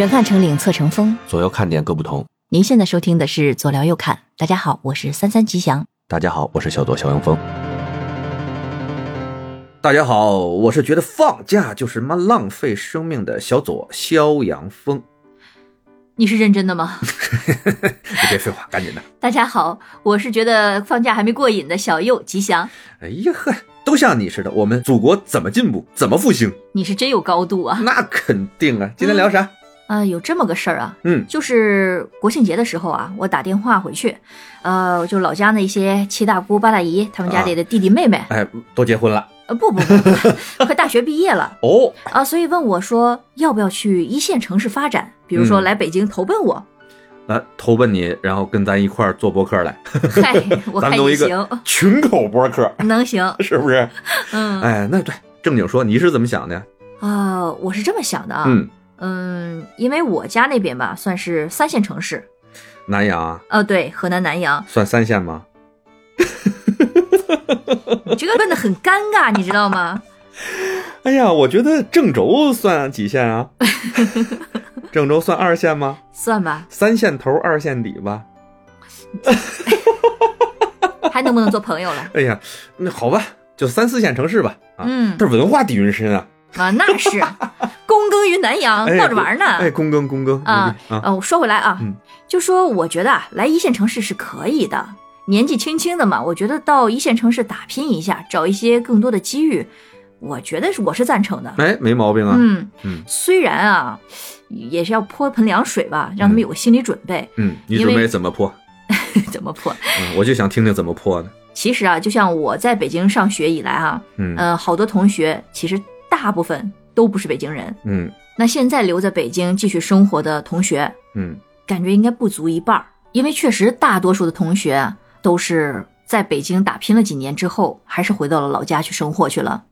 远看成岭侧成峰，左右看点各不同。您现在收听的是左聊右看。大家好，我是三三吉祥。大家好，我是小左肖阳峰。大家好，我是觉得放假就是妈浪费生命的小左肖阳峰。你是认真的吗？你别废话，赶紧的。大家好，我是觉得放假还没过瘾的小右吉祥。哎呀呵，都像你似的，我们祖国怎么进步，怎么复兴？你是真有高度啊！那肯定啊。今天聊啥？啊、有这么个事儿啊，嗯就是国庆节的时候啊，我打电话回去，呃，就老家那些七大姑八大姨他们家里的弟弟妹妹，哎，都结婚了呃，不不不不，快大学毕业了哦。啊，所以问我说要不要去一线城市发展，比如说嗯来北京投奔我。来投奔你，然后跟咱一块儿做博客来，嗨，我看行，个群口播客，能行，是不是？嗯哎，那对，正经说，你是怎么想的呀？啊，我是这么想的啊，嗯，嗯，因为我家那边吧算是三线城市，南阳啊，呃，对，河南南阳，算三线吗？你 这个问的很尴尬，你知道吗？哎呀，我觉得郑州算几线啊？郑州算二线吗？算吧，三线头，二线底吧。还能不能做朋友了？哎呀，那好吧，就三四线城市吧。啊，嗯但是文化底蕴深啊。啊，那是躬耕于南阳，哎闹着玩呢。哎，躬耕躬耕啊啊，呃，我说回来啊，嗯就说我觉得啊，来一线城市是可以的，年纪轻轻的嘛，我觉得到一线城市打拼一下，找一些更多的机遇，我觉得是我是赞成的。哎，没毛病啊。嗯嗯虽然啊，也是要泼盆凉水吧，让他们有个心理准备。嗯，你准备怎么泼？怎么泼？嗯，我就想听听怎么破的。其实啊，就像我在北京上学以来啊，嗯呃，好多同学其实大部分都不是北京人。嗯那现在留在北京继续生活的同学，嗯感觉应该不足一半儿，因为确实大多数的同学啊都是在北京打拼了几年之后，还是回到了老家去生活去了。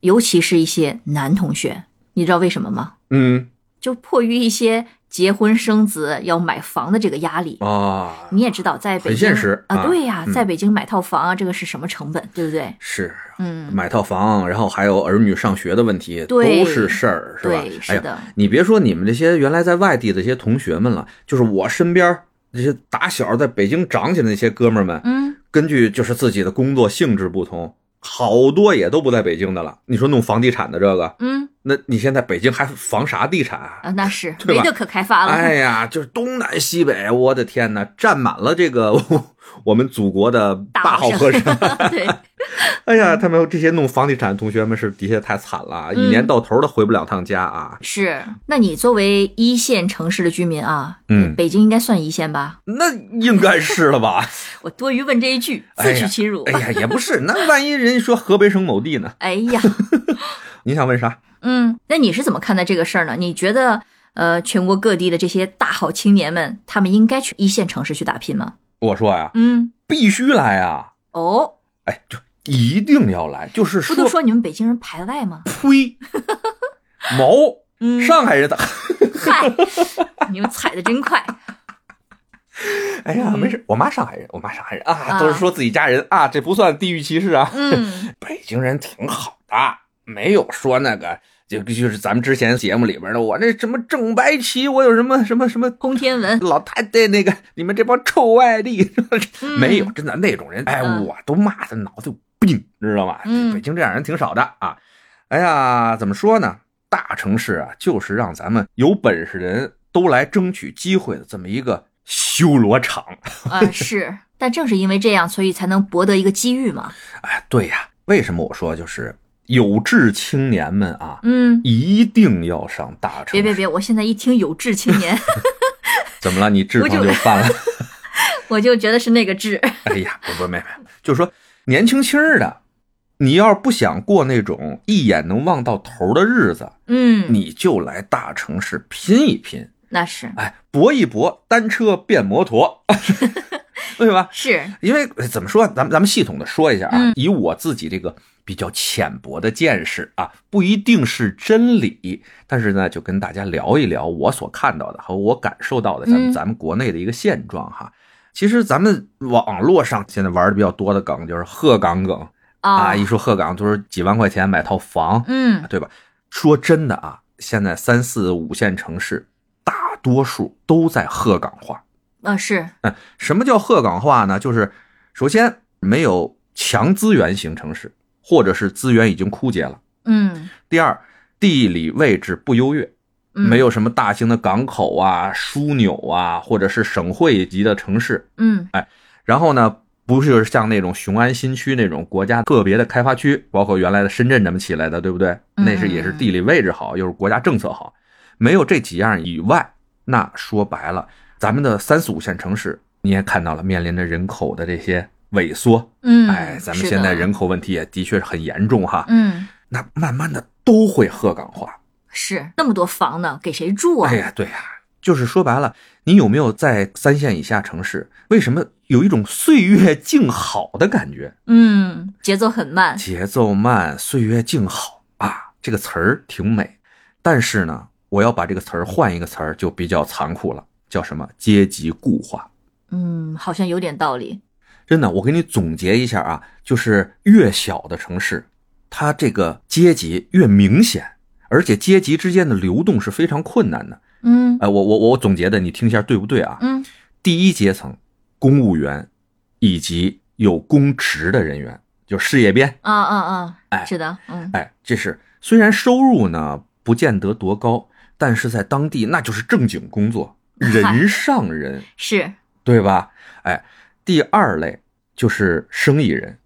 尤其是一些男同学，你知道为什么吗？嗯就迫于一些结婚生子要买房的这个压力。啊，你也知道，在北京很现实啊，啊。对呀、嗯。在北京买套房啊，这个是什么成本，对不对？是嗯，买套房，然后还有儿女上学的问题，对。都是事儿，是吧？是的，你别说你们这些原来在外地的这些同学们了，就是我身边这些打小在北京长起来的那些哥们儿们，嗯，根据就是自己的工作性质不同，好多也都不在北京的了。你说弄房地产的这个，嗯那你现在北京还房啥地产啊？啊，那是 没得可开发了。哎呀，就是东南西北，我的天哪，占满了这个我们祖国的大好河山。对，哎呀，他们这些弄房地产的同学们是的确太惨了，嗯一年到头都回不了趟家啊。是。那你作为一线城市的居民啊，嗯北京应该算一线吧？那应该是了吧？我多余问这一句，自取其辱。哎呀，也不是，那万一人家说河北省某地呢？哎呀，你想问啥？嗯，那你是怎么看待这个事儿呢？你觉得，呃，全国各地的这些大好青年们，他们应该去一线城市去打拼吗？我说呀，嗯，必须来啊！哦，哎，就一定要来，就是不都说你们北京人排外吗？呸，毛嗯，上海人的。嗨，你们踩的真快。哎呀，嗯没事，我妈上海人，我妈上海人啊，啊都是说自己家人啊，这不算地域歧视啊。嗯 北京人挺好的，没有说那个。就就是咱们之前节目里边的，我那什么正白旗，我有什么什么什么通天文，老太太那个，你们这帮臭外地，嗯没有，真的那种人，哎，嗯我都骂他脑子有病，知道吗？嗯北京这样人挺少的啊。哎呀，怎么说呢？大城市啊，就是让咱们有本事人都来争取机会的这么一个修罗场。啊、是。但正是因为这样，所以才能博得一个机遇嘛。哎，对呀，为什么我说就是有志青年们啊，嗯，一定要上大城市？别别别，我现在一听有志青年，怎么了？你痔疮就犯了？我就觉得是那个志。哎呀，不不，没没，就是说年轻轻儿的，你要是不想过那种一眼能望到头的日子，嗯，你就来大城市拼一拼，那是。哎，搏一搏，单车变摩托，对吧？是，因为呃怎么说，咱们咱们系统的说一下啊，嗯。以我自己这个比较浅薄的见识啊，不一定是真理，但是呢，就跟大家聊一聊我所看到的和我感受到的咱们、嗯。咱们国内的一个现状哈。其实咱们网络上现在玩的比较多的梗就是鹤岗梗啊，啊，一说鹤岗都是几万块钱买套房，嗯对吧？说真的啊，现在三四五线城市大多数都在鹤岗化。啊，是，嗯，什么叫鹤岗化呢？就是首先没有强资源型城市，或者是资源已经枯竭了。嗯，第二，地理位置不优越，嗯没有，什么大型的港口啊、枢纽啊，或者是省会级的城市。嗯哎然后呢，不是像那种雄安新区那种国家个别的开发区，包括原来的深圳这么起来的，对不对？嗯那是也是地理位置好，又是国家政策好。没有这几样以外，那说白了，咱们的三四五线城市，你也看到了，面临着人口的这些萎缩。嗯，哎，咱们现在人，口问题也的确是很严重哈。嗯，那慢慢的都会鹤岗化。是那么多房呢，给谁住啊？哎呀，对呀、就是说白了，你有没有在三线以下城市，为什么有一种岁月静好的感觉？嗯，节奏很慢，节奏慢，岁月静好啊，这个词儿挺美，但是呢，我要把这个词儿换一个词儿，就比较残酷了，叫什么？阶级固化。嗯，好像有点道理。真的，我给你总结一下啊，就是越小的城市，它这个阶级越明显，而且阶级之间的流动是非常困难的。嗯哎，我我我总结的，你听一下对不对啊？嗯第一阶层，公务员，以及有公职的人员，就事业编。啊啊啊，哎是的，嗯哎，这是虽然收入呢不见得多高，但是在当地那就是正经工作，人上人，是，对吧？哎，第二类就是生意人，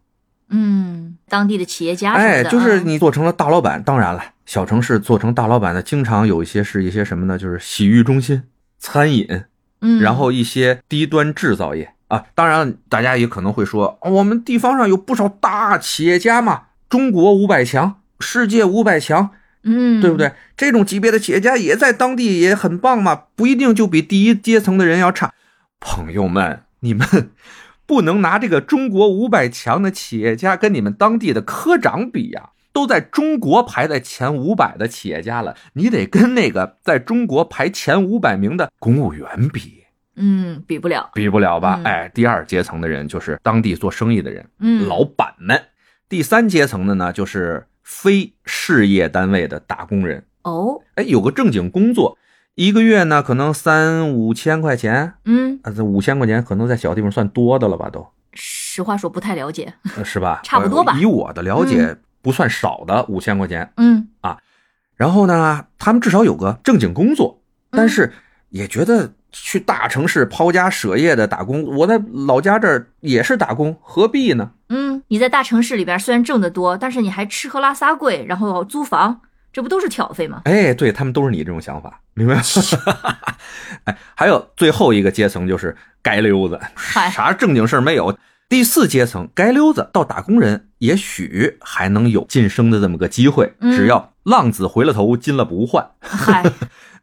嗯，当地的企业家哎，就是嗯你做成了大老板。当然了，小城市做成大老板的，经常有一些是一些什么呢？就是洗浴中心、餐饮，嗯，然后一些低端制造业啊。当然，大家也可能会说，哦我们地方上有不少大企业家嘛，中国五百强、世界五百强，嗯，对不对？这种级别的企业家也在当地也很棒嘛，不一定就比第一阶层的人要差。朋友们，你们不能拿这个中国五百强的企业家跟你们当地的科长比呀、都在中国排在前五百的企业家了，你得跟那个在中国排前五百名的公务员比，嗯，比不了，比不了吧？嗯。哎，第二阶层的人就是当地做生意的人，嗯，老板们；第三阶层的呢，就是非事业单位的打工人。哦，哎，有个正经工作，一个月呢可能三五千块钱，嗯，啊，这五千块钱可能在小地方算多的了吧，都。实话说不太了解，呃是吧？差不多吧。呃以我的了解，不算少的五千块钱。嗯。啊然后呢，他们至少有个正经工作，嗯。但是也觉得去大城市抛家舍业的打工，我在老家这儿也是打工，何必呢？嗯，你在大城市里边虽然挣得多，但是你还吃喝拉撒贵，然后租房，这不都是挑费吗？哎，对他们都是你这种想法，明白吗？哎，还有最后一个阶层就是街溜子，嗨啥正经事儿没有。第四阶层街溜子到打工人，也许还能有晋升的这么个机会，嗯只要浪子回了头，金了不换。嗨，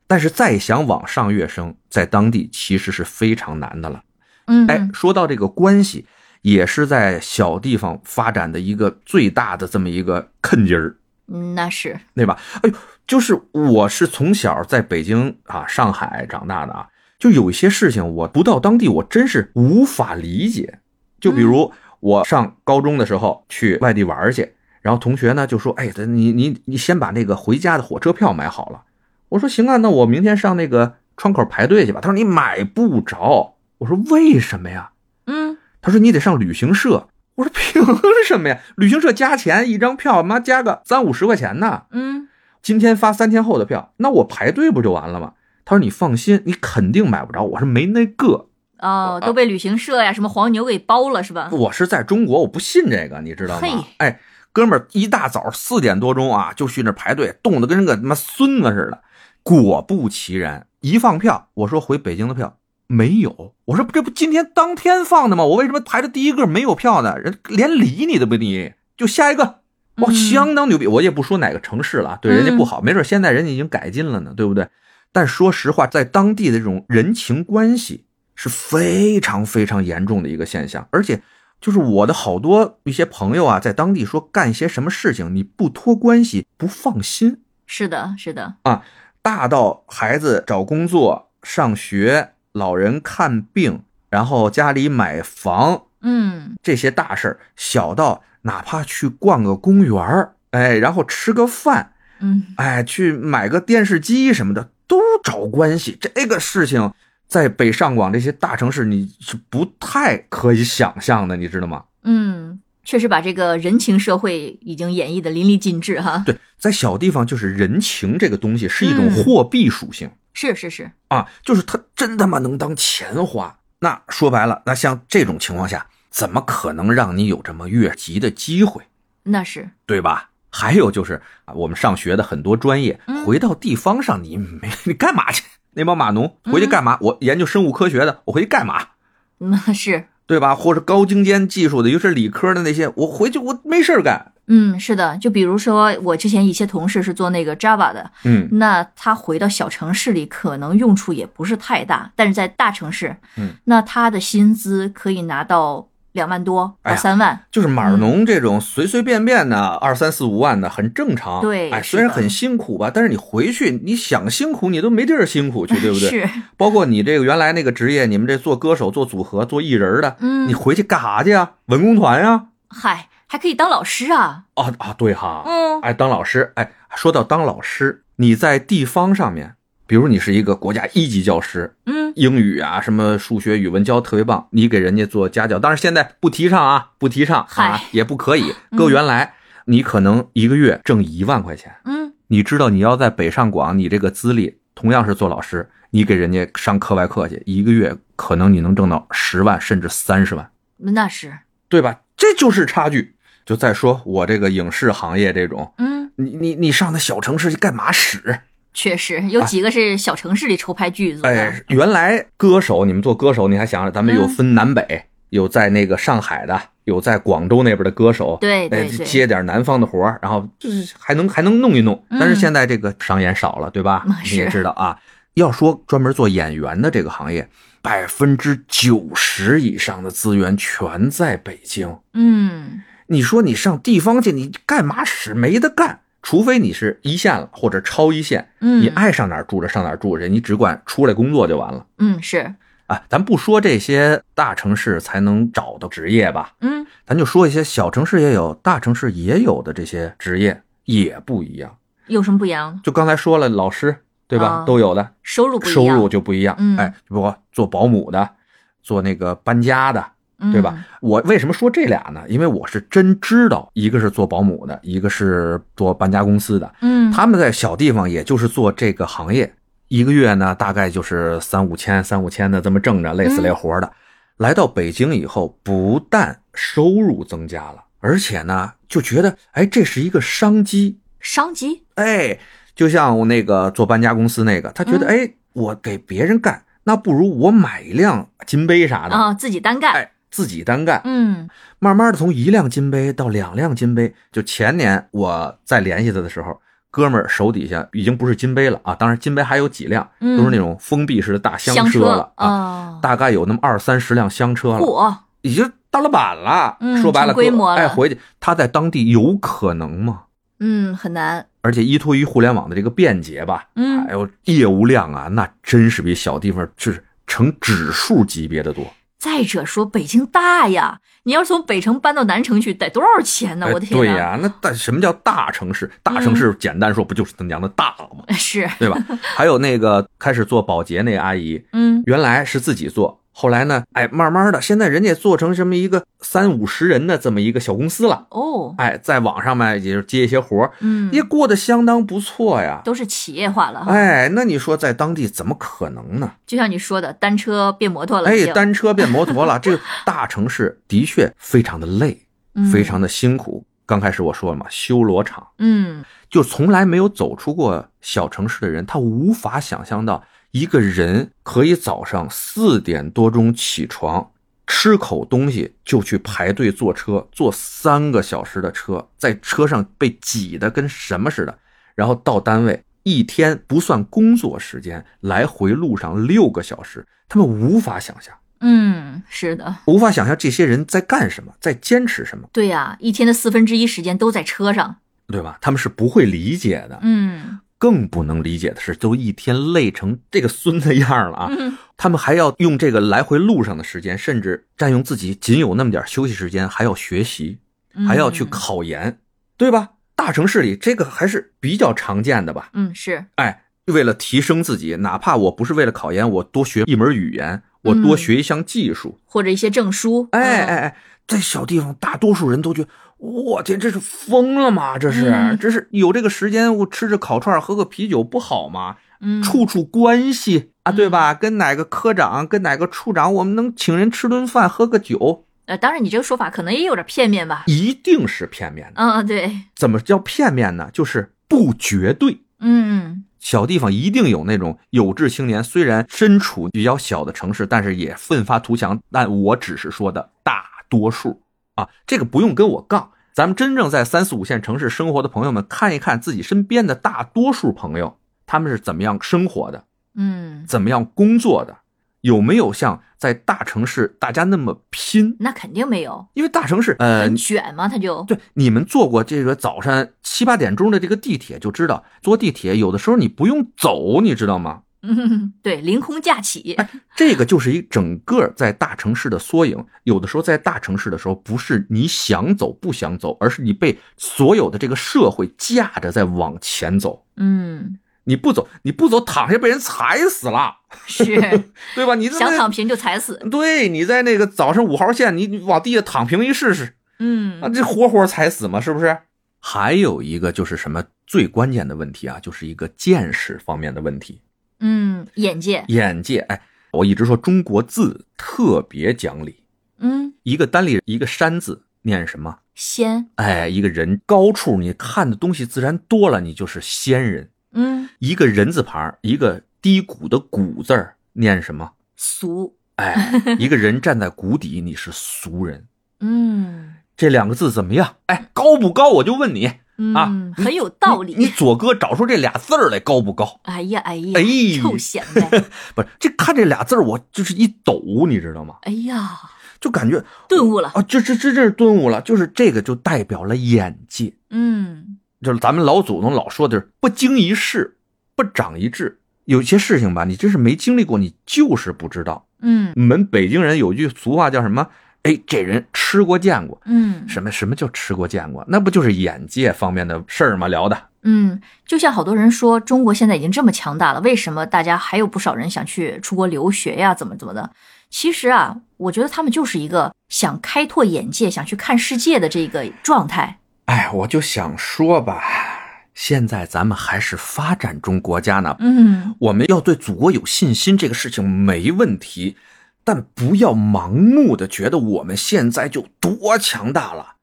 但是再想往上跃升，在当地其实是非常难的了。嗯，哎，说到这个关系，也是在小地方发展的一个最大的这么一个坑劲儿。嗯，那是，对吧？哎呦，就是我是从小在北京啊、上海长大的啊，就有一些事情我不到当地，我真是无法理解。就比如我上高中的时候去外地玩去，然后同学呢就说：“哎，咱你你你先把那个回家的火车票买好了。”我说：“行啊，那我明天上那个窗口排队去吧。”他说：“你买不着。”我说：“为什么呀？”嗯他说：“你得上旅行社。”我说：“凭什么呀？旅行社加钱，一张票妈加个三五十块钱呢。”嗯今天发三天后的票，那我排队不就完了吗？他说你放心，你肯定买不着。我说没那个，哦，都被旅行社呀、什么黄牛给包了是吧？我是在中国，我不信这个，你知道吗嘿？哎，哥们儿，一大早四点多钟啊，就去那排队，冻得跟个他妈孙子似的。果不其然，一放票，我说回北京的票没有，我说这不今天当天放的吗？我为什么排的第一个没有票呢？人连理你都不理，就下一个。哇，嗯相当牛逼！我也不说哪个城市了，对人家不好，没准现在人家已经改进了呢，对不对？但说实话，在当地的这种人情关系是非常非常严重的一个现象，而且就是我的好多一些朋友啊，在当地说干些什么事情，你不托关系不放心，是的，是的啊，大到孩子找工作、上学、老人看病，然后家里买房，嗯这些大事儿，小到哪怕去逛个公园儿，哎，然后吃个饭，嗯哎，去买个电视机什么的，都找关系。这个事情在北上广这些大城市，你是不太可以想象的，你知道吗？嗯，确实把这个人情社会已经演绎的淋漓尽致哈。对，在小地方就是人情这个东西是一种嗯货币属性。是是是，啊，就是它真他妈能当钱花。那说白了，那像这种情况下，怎么可能让你有这么越级的机会，那是，对吧？还有就是啊，我们上学的很多专业，嗯回到地方上，你没你干嘛去？那帮码农回去嗯干嘛？我研究生物科学的，我回去干嘛？那是，对吧？或者高精尖技术的，尤其是理科的那些，我回去我没事儿干。嗯，是的。就比如说，我之前一些同事是做那个 Java 的，嗯那他回到小城市里，可能用处也不是太大，但是在大城市，嗯，那他的薪资可以拿到两万多哎呀到三万，就是码农这种随随便便的二三四五万的很正常。哎，对哎虽然很辛苦吧，但是你回去你想辛苦你都没地儿辛苦去，对不对？是，包括你这个原来那个职业，你们这做歌手、做组合、做艺人的，嗯你回去干啥去啊？文工团呀、嗨，还可以当老师啊，啊？啊对哈，嗯哎，当老师，哎，说到当老师，你在地方上面，比如你是一个国家一级教师，嗯，英语啊，什么数学、语文教得特别棒，你给人家做家教，当然现在不提倡啊，不提倡啊嗨，也不可以。嗯搁原来，你可能一个月挣一万块钱，嗯，你知道你要在北上广，你这个资历同样是做老师，你给人家上课外课去，一个月可能你能挣到十万甚至三十万，那是，对吧？这就是差距。就再说我这个影视行业这种，嗯，你你你上那小城市去干嘛使？确实有几个是小城市里筹拍剧组的，哎，原来歌手，你们做歌手，你还想着咱们有嗯分南北，有在那个上海的，有在广州那边的歌手，哎对对对，接点南方的活儿，然后就是还能还能弄一弄。嗯但是现在这个商演少了，对吧嗯？你也知道啊，要说专门做演员的这个行业，百分之九十以上的资源全在北京。嗯，你说你上地方去，你干嘛使？没得干。除非你是一线了，或者超一线，嗯你爱上哪儿住着上哪儿住着，你只管出来工作就完了。嗯是，啊，咱不说这些大城市才能找的职业吧，嗯咱就说一些小城市也有、大城市也有的这些职业也不一样。有什么不一样？就刚才说了，老师对吧，啊都有的，收入不一样，收入就不一样。嗯哎，比如做保姆的，做那个搬家的，对吧？嗯我为什么说这俩呢？因为我是真知道，一个是做保姆的，一个是做搬家公司的。嗯，他们在小地方，也就是做这个行业，一个月呢大概就是三五千、三五千的这么挣着，累死累活的。来到北京以后，不但收入增加了，而且呢就觉得，哎，这是一个商机。商机，哎，就像我那个做搬家公司那个，他觉得，嗯哎，我给别人干，那不如我买一辆金杯啥的，啊，自己单干，哎，自己单干。嗯慢慢的从一辆金杯到两辆金杯，就前年我在联系他的时候，哥们儿手底下已经不是金杯了啊，当然金杯还有几辆，嗯都是那种封闭式的大厢厢车了啊，啊，大概有那么二三十辆厢车了，嚯，已经大老板了。嗯说白了，成规模了哎，回去他在当地有可能吗？嗯，很难，而且依托于互联网的这个便捷吧，嗯还有业务量啊，那真是比小地方是成指数级别的多。再者说，北京大呀，你要是从北城搬到南城去，得多少钱呢？哎我的天呐！对呀，那大什么叫大城市？大城市简单说不就是他娘的大吗？是，对吧？还有那个开始做保洁那个阿姨，嗯原来是自己做，后来呢，哎，慢慢的，现在人家做成这么一个三五十人的这么一个小公司了，哦，哎，在网上面也就接一些活儿嗯，也过得相当不错呀。都是企业化了哈。哎，那你说在当地怎么可能呢？就像你说的，单车变摩托了，哎单车变摩托了，这个大城市的确非常的累，嗯非常的辛苦。刚开始我说了嘛，修罗场。嗯就从来没有走出过小城市的人，他无法想象到一个人可以早上四点多钟起床，吃口东西就去排队坐车，坐三个小时的车，在车上被挤得跟什么似的，然后到单位一天不算工作时间，来回路上六个小时，他们无法想象，嗯，是的，无法想象这些人在干什么，在坚持什么，对呀，一天的四分之一时间都在车上。对吧？他们是不会理解的。嗯更不能理解的是，都一天累成这个孙子样了啊！嗯他们还要用这个来回路上的时间，甚至占用自己仅有那么点休息时间，还要学习，还要去嗯考研，对吧？大城市里这个还是比较常见的吧？嗯，是，哎，为了提升自己，哪怕我不是为了考研，我多学一门语言，我多嗯学一项技术。或者一些证书。嗯哎哎哎，在小地方，大多数人都觉得，我天，这是疯了吗？这是，嗯这是有这个时间，我吃着烤串，喝个啤酒不好吗？嗯，处处关系啊，对嗯吧？跟哪个科长，跟哪个处长，我们能请人吃顿饭，喝个酒，呃，当然你这个说法可能也有点片面吧。一定是片面的。嗯，对，怎么叫片面呢？就是不绝对。嗯小地方一定有那种有志青年，虽然身处比较小的城市，但是也奋发图强。但我只是说的大多数啊，这个不用跟我杠。咱们真正在三四五线城市生活的朋友们，看一看自己身边的大多数朋友，他们是怎么样生活的，嗯，怎么样工作的，有没有像在大城市大家那么拼？那肯定没有，因为大城市，呃很，卷嘛，他就对，你们坐过这个早上七八点钟的这个地铁，就知道坐地铁有的时候你不用走，你知道吗？嗯，对，凌空架起。这个就是一整个在大城市的缩影。有的时候在大城市的时候，不是你想走不想走，而是你被所有的这个社会架着在往前走。嗯，你不走，你不走，躺下被人踩死了，是对吧？你想躺平就踩死。对，你在那个早上五号线，你你往地下躺平一试试，嗯啊，这活活踩死嘛，是不是？还有一个就是什么最关键的问题啊，就是一个见识方面的问题。嗯，眼界。眼界，哎，我一直说中国字特别讲理，嗯，一个单立一个山字念什么？仙。哎，一个人高处你看的东西自然多了，你就是仙人。嗯，一个人字旁，一个低谷的谷字儿念什么？俗。哎，一个人站在谷底，你是俗人。嗯这两个字怎么样？哎，高不高？我就问你，嗯，啊很有道理。你左哥找出这俩字儿来高不高？哎呀哎呀，哎臭显摆。不是，这看这俩字儿，我就是一抖，你知道吗？哎呀，就感觉顿悟了。啊，这这这这是顿悟了，就是这个就代表了眼界，嗯就是咱们老祖宗老说的是不经一事，不长一智。有些事情吧，你真是没经历过，你就是不知道。嗯我们北京人有句俗话叫什么？哎，这人吃过见过。嗯什么什么叫吃过见过？那不就是眼界方面的事儿吗？聊的。嗯，就像好多人说，中国现在已经这么强大了，为什么大家还有不少人想去出国留学呀？怎么怎么的？其实啊，我觉得他们就是一个想开拓眼界、想去看世界的这个状态。哎，我就想说吧，现在咱们还是发展中国家呢，嗯我们要对祖国有信心，这个事情没问题，但不要盲目的觉得我们现在就多强大了。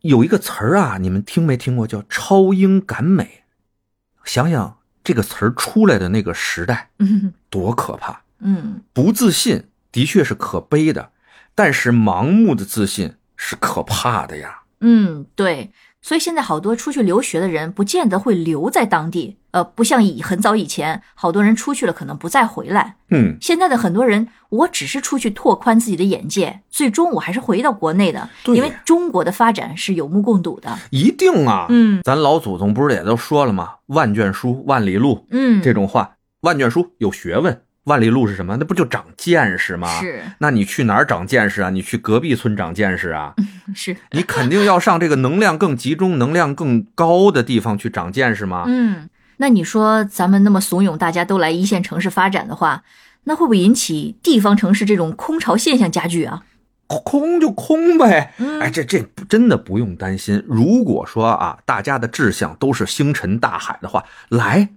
有一个词儿啊，你们听没听过？叫“超英赶美”。想想这个词儿出来的那个时代嗯多可怕！嗯不自信的确是可悲的，但是盲目的自信是可怕的呀。嗯，对。所以现在好多出去留学的人，不见得会留在当地。呃，不像以很早以前，好多人出去了可能不再回来。嗯，现在的很多人，我只是出去拓宽自己的眼界，最终我还是回到国内的，对因为中国的发展是有目共睹的。一定啊。嗯咱老祖宗不是也都说了吗？万卷书，万里路。嗯，这种话，万卷书有学问，万里路是什么？那不就长见识吗？。是那你去哪儿长见识啊？你去隔壁村长见识啊？是，你肯定要上这个能量更集中、能量更高的地方去长见识吗？嗯，那你说咱们那么怂恿大家都来一线城市发展的话，那会不会引起地方城市这种空巢现象加剧啊？空就空呗。嗯哎，这这真的不用担心。如果说啊，大家的志向都是星辰大海的话，来，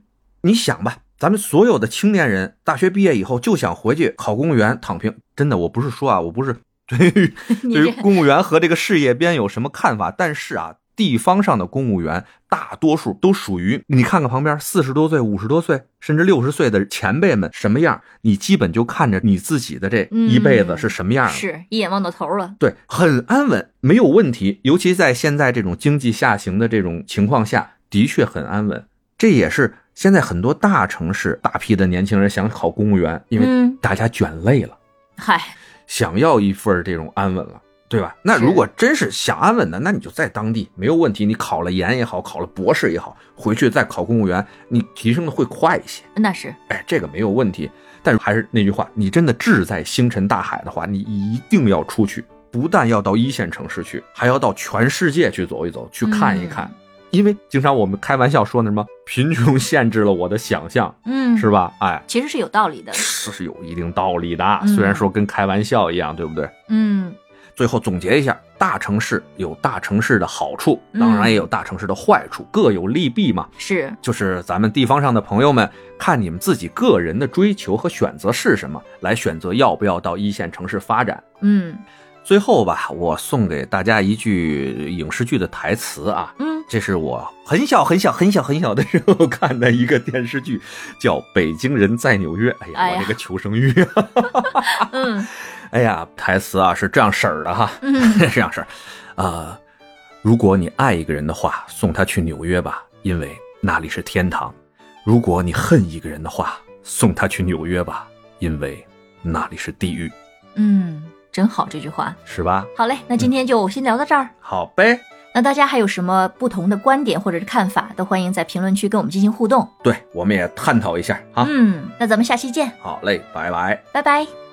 你想吧，咱们所有的青年人，大学毕业以后就想回去考公务员躺平。真的，我不是说啊，我不是对于 对于公务员和这个事业编有什么看法，但是啊，地方上的公务员大多数都属于你看看旁边四十多岁、五十多岁，甚至六十岁的前辈们什么样，你基本就看着你自己的这一辈子是什么样的。是一眼望到头了。对，很安稳，没有问题。尤其在现在这种经济下行的这种情况下，的确很安稳。这也是现在很多大城市大批的年轻人想考公务员，因为嗯大家卷累了，嗨，想要一份这种安稳了，对吧？那如果真是想安稳的，那你就在当地没有问题。你考了研也好，考了博士也好，回去再考公务员，你提升的会快一些。那是哎，这个没有问题。但是还是那句话，你真的志在星辰大海的话，你一定要出去，不但要到一线城市去，还要到全世界去走一走，去看一看。因为经常我们开玩笑说那什么贫穷限制了我的想象，嗯，是吧？哎，其实是有道理的。是有一定道理的，嗯虽然说跟开玩笑一样，对不对？嗯最后总结一下，大城市有大城市的好处，嗯当然也有大城市的坏处，各有利弊嘛。是，就是咱们地方上的朋友们，看你们自己个人的追求和选择是什么，来选择要不要到一线城市发展。嗯最后吧，我送给大家一句影视剧的台词啊，嗯。这是我很小很小很小很小的时候看的一个电视剧，叫《北京人在纽约》。哎呀，哎呀。我这个求生欲。啊！嗯。哎呀，台词啊是这样式儿的哈，嗯。是这样式儿，啊、如果你爱一个人的话，送他去纽约吧，因为那里是天堂；如果你恨一个人的话，送他去纽约吧，因为那里是地狱，嗯，真好这句话。是吧？好嘞，那今天就先聊到这儿。好呗，那大家还有什么不同的观点或者是看法，都欢迎在评论区跟我们进行互动。对，我们也探讨一下哈。嗯，那咱们下期见，好嘞，拜拜。拜拜。